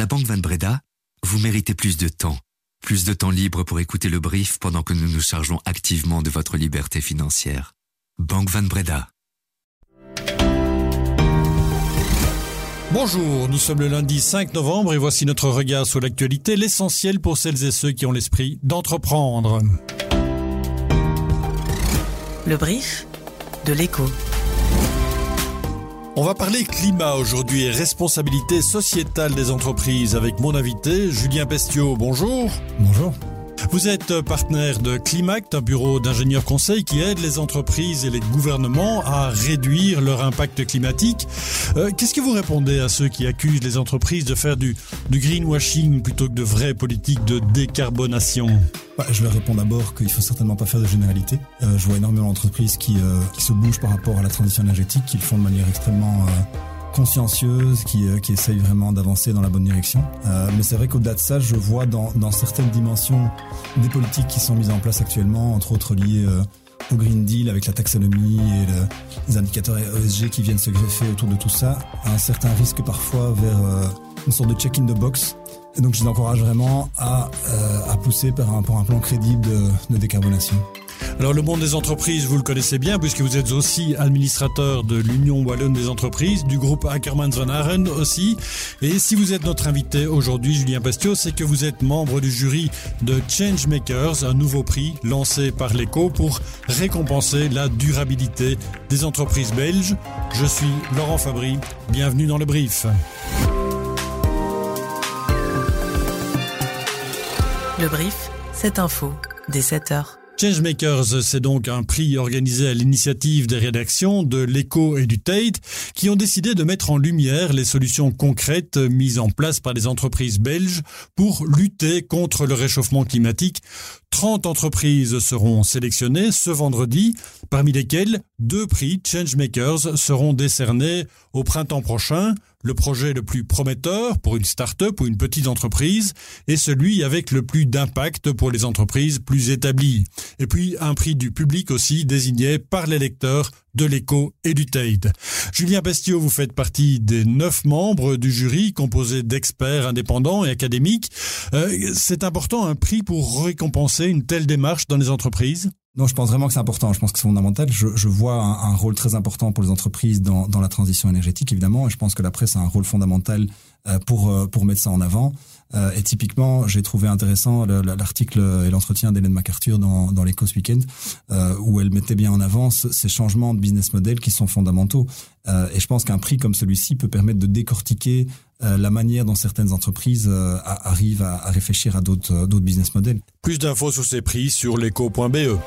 la Banque Van Breda, vous méritez plus de temps. Plus de temps libre pour écouter le brief pendant que nous nous chargeons activement de votre liberté financière. Banque Van Breda. Bonjour, nous sommes le lundi 5 novembre et voici notre regard sur l'actualité, l'essentiel pour celles et ceux qui ont l'esprit d'entreprendre. Le brief de l'écho. On va parler climat aujourd'hui et responsabilité sociétale des entreprises avec mon invité Julien Bestiot. Bonjour. Bonjour. Vous êtes partenaire de Climact, un bureau d'ingénieurs conseils qui aide les entreprises et les gouvernements à réduire leur impact climatique. Euh, qu'est-ce que vous répondez à ceux qui accusent les entreprises de faire du, greenwashing plutôt que de vraies politiques de décarbonation? Bah, Je leur réponds d'abord qu'il faut certainement pas faire de généralité. Euh, je vois énormément d'entreprises qui, euh, qui se bougent par rapport à la transition énergétique, qui le font de manière extrêmement consciencieuse, qui, euh, qui essaye vraiment d'avancer dans la bonne direction. Euh, mais c'est vrai qu'au-delà de ça, je vois dans, dans certaines dimensions des politiques qui sont mises en place actuellement, entre autres liées euh, au Green Deal avec la taxonomie et le, les indicateurs ESG qui viennent se greffer autour de tout ça, un certain risque parfois vers euh, une sorte de check in the box. Et donc je les encourage vraiment à, à pousser par un, pour un plan crédible de, de décarbonation. Alors le monde des entreprises, vous le connaissez bien puisque vous êtes aussi administrateur de l'Union Wallonne des entreprises, du groupe Ackermans Van Aren aussi. Et si vous êtes notre invité aujourd'hui, Julien Bastio, c'est que vous êtes membre du jury de Changemakers, un nouveau prix lancé par l'ECO pour récompenser la durabilité des entreprises belges. Je suis Laurent Fabry, bienvenue dans le brief. Le brief, cette info, dès 7 heures. Changemakers, c'est donc un prix organisé à l'initiative des rédactions de l'Echo et du Tate qui ont décidé de mettre en lumière les solutions concrètes mises en place par les entreprises belges pour lutter contre le réchauffement climatique. 30 entreprises seront sélectionnées ce vendredi, parmi lesquelles deux prix Changemakers seront décernés au printemps prochain. Le projet le plus prometteur pour une start-up ou une petite entreprise est celui avec le plus d'impact pour les entreprises plus établies. Et puis un prix du public aussi désigné par les lecteurs de l'écho et du Tate. Julien Bestiot, vous faites partie des neuf membres du jury composé d'experts indépendants et académiques. Euh, c'est important un prix pour récompenser une telle démarche dans les entreprises? Non, je pense vraiment que c'est important. Je pense que c'est fondamental. Je, vois un, rôle très important pour les entreprises dans, la transition énergétique, évidemment. Et je pense que la presse a un rôle fondamental pour euh, pour mettre ça en avant. Euh, et typiquement, j'ai trouvé intéressant l'article et l'entretien d'Hélène MacArthur dans, dans Weekend, euh, où elle mettait bien en avant ces changements de business model qui sont fondamentaux. Euh, et je pense qu'un prix comme celui-ci peut permettre de décortiquer euh, la manière dont certaines entreprises euh, arrivent à, à, réfléchir à d'autres business models. Plus d'infos sur ces prix sur l'éco.be.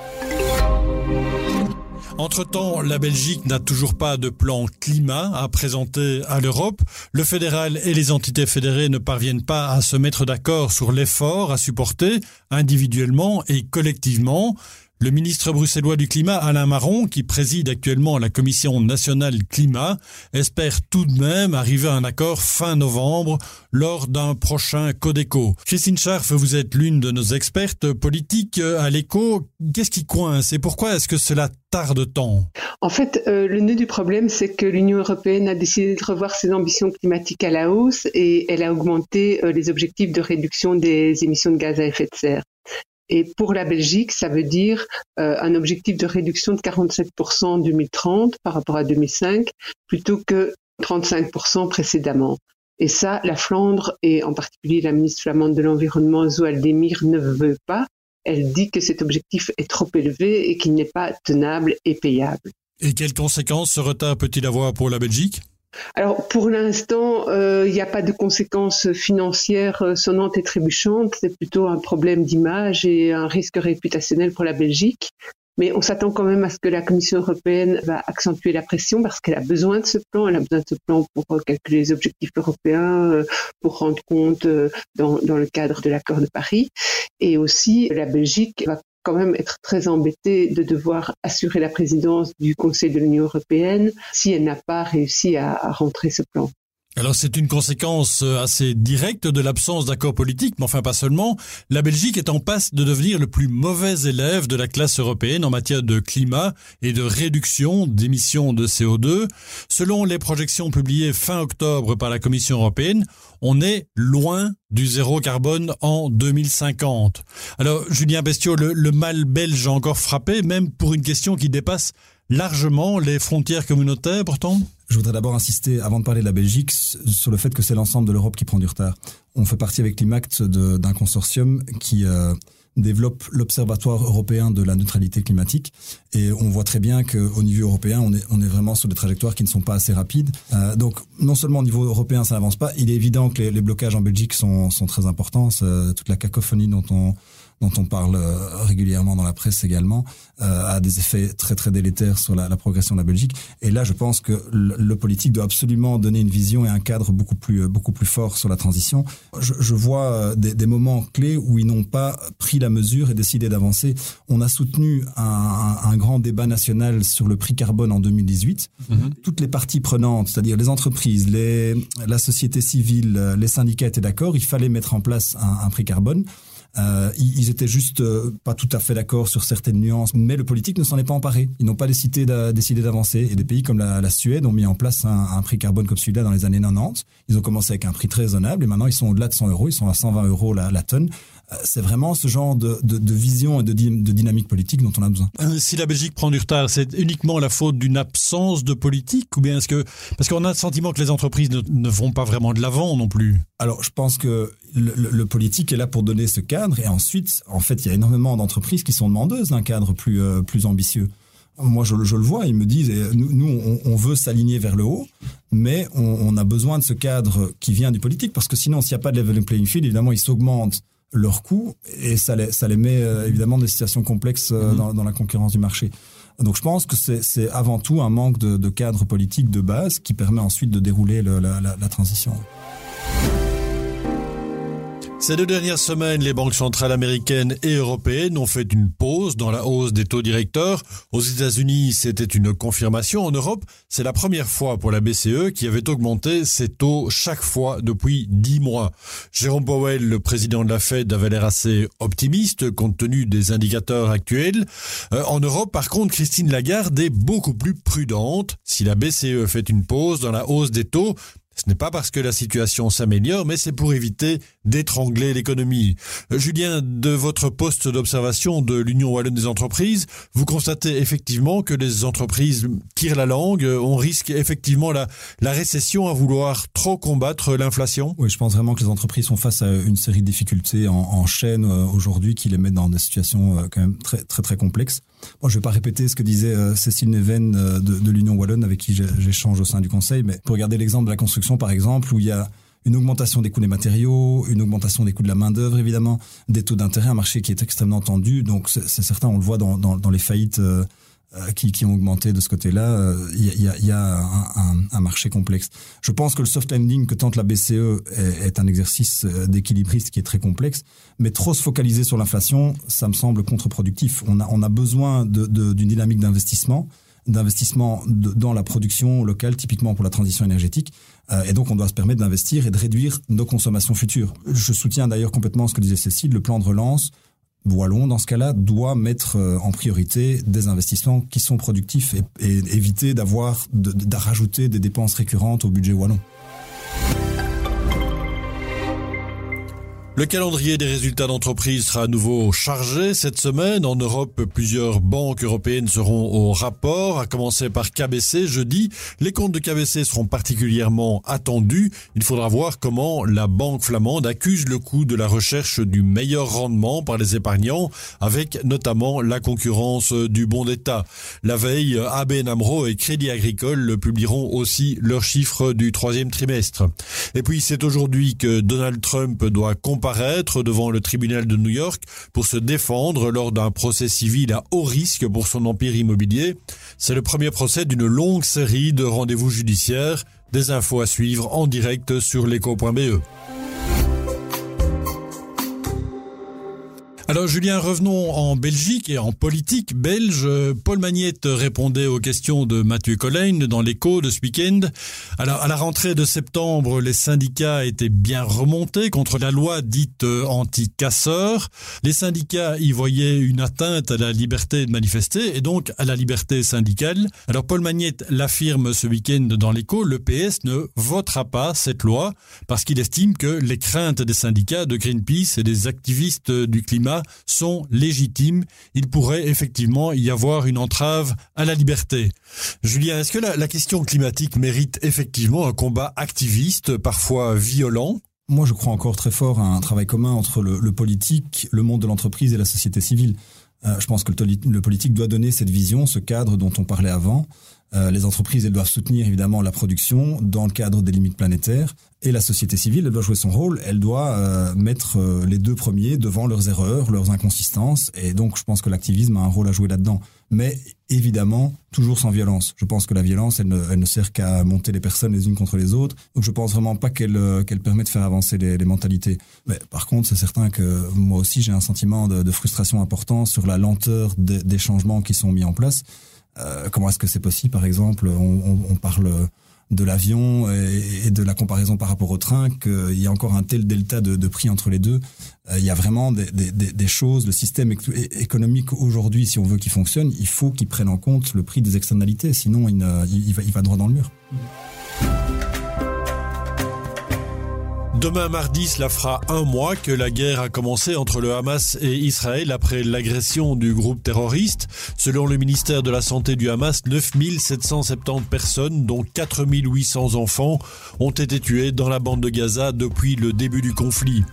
Entre-temps, la Belgique n'a toujours pas de plan climat à présenter à l'Europe. Le fédéral et les entités fédérées ne parviennent pas à se mettre d'accord sur l'effort à supporter individuellement et collectivement. Le ministre bruxellois du Climat, Alain Marron, qui préside actuellement la Commission nationale climat, espère tout de même arriver à un accord fin novembre lors d'un prochain Codeco. Christine Scharf, vous êtes l'une de nos expertes politiques à l'écho. Qu'est-ce qui coince et pourquoi est-ce que cela tarde tant? En fait, euh, le nœud du problème, c'est que l'Union européenne a décidé de revoir ses ambitions climatiques à la hausse et elle a augmenté euh, les objectifs de réduction des émissions de gaz à effet de serre. Et pour la Belgique, ça veut dire euh, un objectif de réduction de 47% en 2030 par rapport à 2005, plutôt que 35% précédemment. Et ça, la Flandre, et en particulier la ministre flamande de l'Environnement, Zoal Demir, ne veut pas. Elle dit que cet objectif est trop élevé et qu'il n'est pas tenable et payable. Et quelles conséquences ce retard peut-il avoir pour la Belgique? Alors pour l'instant, euh, il n'y a pas de conséquences financières euh, sonnantes et trébuchantes. C'est plutôt un problème d'image et un risque réputationnel pour la Belgique. Mais on s'attend quand même à ce que la Commission européenne va accentuer la pression parce qu'elle a besoin de ce plan. Elle a besoin de ce plan pour euh, calculer les objectifs européens, pour rendre compte dans, dans le cadre de l'accord de Paris. Et aussi, la Belgique va quand même être très embêtée de devoir assurer la présidence du Conseil de l'Union européenne si elle n'a pas réussi à, à rentrer ce plan. Alors c'est une conséquence euh, assez directe de l'absence d'accord politique, mais enfin pas seulement. La Belgique est en passe de devenir le plus mauvais élève de la classe européenne en matière de climat et de réduction d'émissions de CO2. Selon les projections publiées fin octobre par la Commission européenne, on est loin du zéro carbone en 2050. Alors Julien Bestiaux, le, le mal belge a encore frappé, même pour une question qui dépasse largement les frontières communautaires pourtant je voudrais d'abord insister, avant de parler de la Belgique, sur le fait que c'est l'ensemble de l'Europe qui prend du retard. On fait partie avec l'IMACT d'un consortium qui euh, développe l'Observatoire européen de la neutralité climatique. Et on voit très bien qu'au niveau européen, on est, vraiment sur des trajectoires qui ne sont pas assez rapides. Euh, donc, non seulement au niveau européen, ça n'avance pas, il est évident que les, blocages en Belgique sont, sont très importants. Toute la cacophonie dont on dont on parle euh, régulièrement dans la presse également, euh, a des effets très très délétères sur la, la, progression de la Belgique. Et là, je pense que le, le, politique doit absolument donner une vision et un cadre beaucoup plus euh, beaucoup plus fort sur la transition. Je, je vois des, des, moments clés où ils n'ont pas pris la mesure et décidé d'avancer. On a soutenu un, un, un, grand débat national sur le prix carbone en 2018. Mm -hmm. Toutes les parties prenantes, c'est-à-dire les entreprises, les, la société civile, les syndicats étaient d'accord. Il fallait mettre en place un, un prix carbone. Euh, ils étaient juste euh, pas tout à fait d'accord sur certaines nuances, mais le politique ne s'en est pas emparé. Ils n'ont pas décidé d'avancer. Et des pays comme la, la, Suède ont mis en place un, un prix carbone comme celui-là dans les années 90. Ils ont commencé avec un prix très raisonnable et maintenant ils sont au-delà de 100 euros. Ils sont à 120 euros la, la tonne c'est vraiment ce genre de, de, de vision et de, de, dynamique politique dont on a besoin. Euh, si la Belgique prend du retard, c'est uniquement la faute d'une absence de politique ou bien est-ce que parce qu'on a le sentiment que les entreprises ne, ne vont pas vraiment de l'avant non plus Alors je pense que le, le, le, politique est là pour donner ce cadre et ensuite en fait il y a énormément d'entreprises qui sont demandeuses d'un cadre plus euh, plus ambitieux. Moi, je, je, le vois, ils me disent, nous, nous on, on, veut s'aligner vers le haut, mais on, on, a besoin de ce cadre qui vient du politique, parce que sinon, s'il n'y a pas de level playing field, évidemment, il s'augmente leurs coûts et ça les, ça les met euh, évidemment dans des situations complexes euh, mmh. dans, dans, la concurrence du marché. Donc je pense que c'est avant tout un manque de, de, cadre politique de base qui permet ensuite de dérouler le, la, la, la transition. Ces deux dernières semaines, les banques centrales américaines et européennes ont fait une pause dans la hausse des taux directeurs. Aux États-Unis, c'était une confirmation. En Europe, c'est la première fois pour la BCE qui avait augmenté ses taux chaque fois depuis dix mois. Jérôme Powell, le président de la Fed, avait l'air assez optimiste compte tenu des indicateurs actuels. Euh, en Europe, par contre, Christine Lagarde est beaucoup plus prudente. Si la BCE fait une pause dans la hausse des taux, ce n'est pas parce que la situation s'améliore, mais c'est pour éviter d'étrangler l'économie. Julien, de votre poste d'observation de l'Union Wallonne des entreprises, vous constatez effectivement que les entreprises tirent la langue, on risque effectivement la, récession à vouloir trop combattre l'inflation? Oui, je pense vraiment que les entreprises sont face à une série de difficultés en, chaîne euh, aujourd'hui qui les mettent dans des situations euh, quand même très très très complexes. Bon, je ne vais pas répéter ce que disait euh, Cécile Neven de, de l'Union Wallonne avec qui j'échange au sein du Conseil, mais pour regarder l'exemple de la construction par exemple, où il y a une augmentation des coûts des matériaux, une augmentation des coûts de la main-d'œuvre évidemment, des taux d'intérêt, un marché qui est extrêmement tendu. Donc c'est certain, on le voit dans, les faillites euh, euh, qui, ont augmenté de ce côté-là, il euh, y, a, y a un, marché complexe. Je pense que le soft landing que tente la BCE est, un exercice d'équilibriste qui est très complexe, mais trop se focaliser sur l'inflation, ça me semble contre-productif. On a, besoin d'une dynamique d'investissement d'investissement dans la production locale, typiquement pour la transition énergétique. Euh, et donc, on doit se permettre d'investir et de réduire nos consommations futures. Je soutiens d'ailleurs complètement ce que disait Cécile, le plan de relance Wallon, dans ce cas-là, doit mettre euh, en priorité des investissements qui sont productifs et, éviter d'avoir, de, de, rajouter des dépenses récurrentes au budget Wallon. Le calendrier des résultats d'entreprise sera à nouveau chargé cette semaine. En Europe, plusieurs banques européennes seront au rapport, à commencer par KBC jeudi. Les comptes de KBC seront particulièrement attendus. Il faudra voir comment la banque flamande accuse le coût de la recherche du meilleur rendement par les épargnants, avec notamment la concurrence du bon d'État. La veille, ABN AMRO et Crédit Agricole publieront aussi leurs chiffres du troisième trimestre. Et puis, c'est aujourd'hui que Donald Trump doit devant le tribunal de New York pour se défendre lors d'un procès civil à haut risque pour son empire immobilier. C'est le premier procès d'une longue série de rendez-vous judiciaires. Des infos à suivre en direct sur l'écho.be. Alors Julien, revenons en Belgique et en politique belge. Paul Magnette répondait aux questions de Mathieu Collin dans l'écho de ce week-end. Alors à la rentrée de septembre, les syndicats étaient bien remontés contre la loi dite anti-casseur. Les syndicats y voyaient une atteinte à la liberté de manifester et donc à la liberté syndicale. Alors Paul Magnette l'affirme ce week-end dans l'écho, le PS ne votera pas cette loi parce qu'il estime que les craintes des syndicats de Greenpeace et des activistes du climat sont légitimes. Il pourrait effectivement y avoir une entrave à la liberté. Julien, est-ce que la, question climatique mérite effectivement un combat activiste, parfois violent? Moi, je crois encore très fort à un travail commun entre le, politique, le monde de l'entreprise et la société civile. Euh, je pense que le, politique doit donner cette vision, ce cadre dont on parlait avant. Euh, les entreprises, elles doivent soutenir évidemment la production dans le cadre des limites planétaires. Et la société civile, elle doit jouer son rôle. Elle doit euh, mettre euh, les deux premiers devant leurs erreurs, leurs inconsistances. Et donc, je pense que l'activisme a un rôle à jouer là-dedans. Mais évidemment, toujours sans violence. Je pense que la violence, elle ne, elle ne sert qu'à monter les personnes les unes contre les autres. Donc, je pense vraiment pas qu'elle qu'elle permet de faire avancer les, mentalités. Mais par contre, c'est certain que moi aussi, j'ai un sentiment de, frustration important sur la lenteur des changements qui sont mis en place. Euh, comment est-ce que c'est possible Par exemple, on, parle de l'avion et, de la comparaison par rapport au train, qu'il y a encore un tel delta de, prix entre les deux. Euh, il y a vraiment des, choses, le système économique aujourd'hui, si on veut qu'il fonctionne, il faut qu'il prenne en compte le prix des externalités, sinon il va droit dans le mur. Demain mardi, cela fera un mois que la guerre a commencé entre le Hamas et Israël après l'agression du groupe terroriste. Selon le ministère de la Santé du Hamas, 9770 personnes, dont 4800 enfants, ont été tuées dans la bande de Gaza depuis le début du conflit.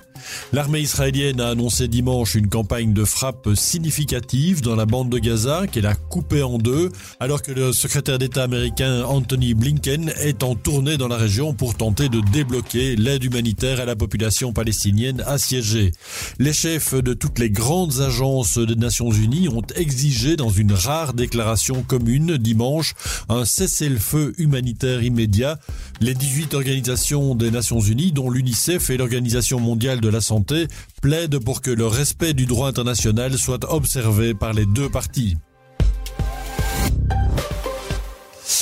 L'armée israélienne a annoncé dimanche une campagne de frappe significative dans la bande de Gaza qu'elle a coupée en deux, alors que le secrétaire d'État américain Anthony Blinken est en tournée dans la région pour tenter de débloquer l'aide humanitaire à la population palestinienne assiégée. Les chefs de toutes les grandes agences des Nations Unies ont exigé dans une rare déclaration commune dimanche un cessez-le-feu humanitaire immédiat. Les 18 organisations des Nations Unies, dont l'UNICEF et l'Organisation mondiale de la santé plaide pour que le respect du droit international soit observé par les deux parties.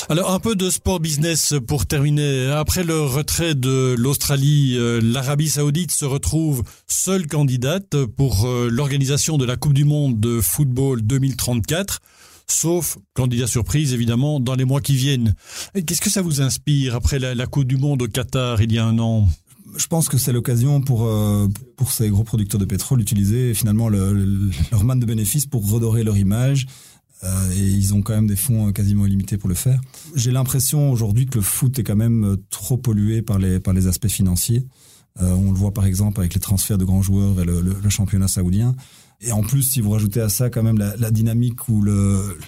Alors un peu de sport business pour terminer. Après le retrait de l'Australie, euh, l'Arabie saoudite se retrouve seule candidate pour euh, l'organisation de la Coupe du Monde de football 2034 sauf candidat surprise évidemment dans les mois qui viennent. Qu'est-ce que ça vous inspire après la, Coupe du Monde au Qatar il y a un an? Je pense que c'est l'occasion pour euh, pour ces gros producteurs de pétrole d'utiliser finalement le, leur manne de bénéfices pour redorer leur image. Euh, et ils ont quand même des fonds quasiment illimités pour le faire. J'ai l'impression aujourd'hui que le foot est quand même trop pollué par les par les aspects financiers. Euh, on le voit par exemple avec les transferts de grands joueurs vers le, championnat saoudien. Et en plus, si vous rajoutez à ça quand même la, dynamique ou le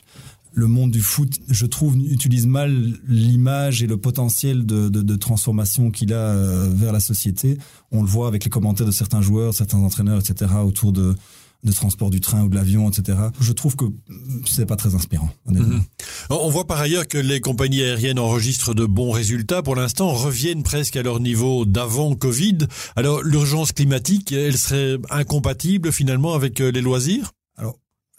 le monde du foot, je trouve, utilise mal l'image et le potentiel de, de, de transformation qu'il a euh, vers la société. On le voit avec les commentaires de certains joueurs, certains entraîneurs, etc., autour de, de transport du train ou de l'avion, etc. Je trouve que c'est pas très inspirant. Mhm. On voit par ailleurs que les compagnies aériennes enregistrent de bons résultats. Pour l'instant, reviennent presque à leur niveau d'avant Covid. Alors, l'urgence climatique, elle serait incompatible finalement avec euh, les loisirs?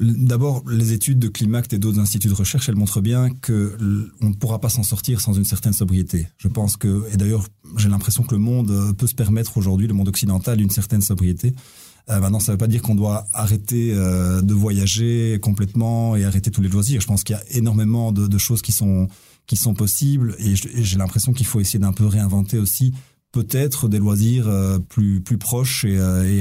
D'abord, les études de Climact et d'autres instituts de recherche, elles montrent bien que on ne pourra pas s'en sortir sans une certaine sobriété. Je pense que, et d'ailleurs, j'ai l'impression que le monde euh, peut se permettre aujourd'hui, le monde occidental, une certaine sobriété. Euh, maintenant, ça ne veut pas dire qu'on doit arrêter euh, de voyager complètement et arrêter tous les loisirs. Je pense qu'il y a énormément de, choses qui sont qui sont possibles, et j'ai l'impression qu'il faut essayer d'un peu réinventer aussi peut-être des loisirs euh, plus plus proches et,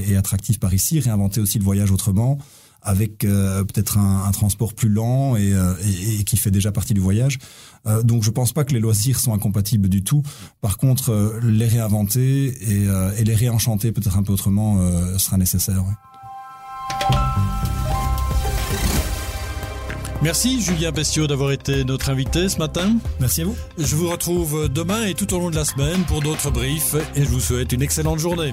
et attractifs par ici, réinventer aussi le voyage autrement avec euh, peut-être un, un, transport plus lent et, euh, et, et, qui fait déjà partie du voyage. Euh, donc je pense pas que les loisirs sont incompatibles du tout. Par contre, les réinventer et, et, les réenchanter peut-être un peu autrement sera nécessaire. Merci Julien Pestiot d'avoir été notre invité ce matin. Merci à vous. Je vous retrouve demain et tout au long de la semaine pour d'autres briefs et je vous souhaite une excellente journée.